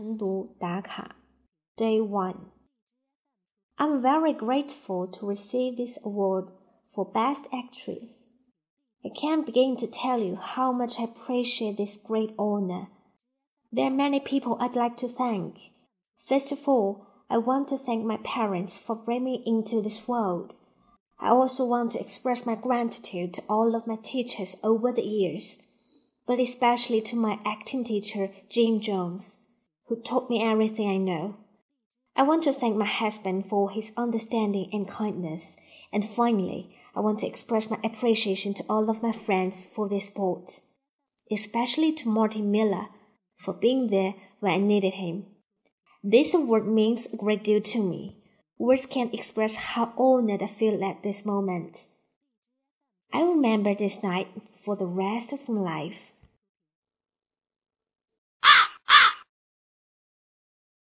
晨读打卡 Day 1 I'm very grateful to receive this award for Best Actress. I can't begin to tell you how much I appreciate this great honor. There are many people I'd like to thank. First of all, I want to thank my parents for bringing me into this world. I also want to express my gratitude to all of my teachers over the years, but especially to my acting teacher, Jim Jones who taught me everything I know. I want to thank my husband for his understanding and kindness. And finally, I want to express my appreciation to all of my friends for their support, especially to Martin Miller for being there when I needed him. This award means a great deal to me. Words can't express how honored I feel at this moment. I remember this night for the rest of my life.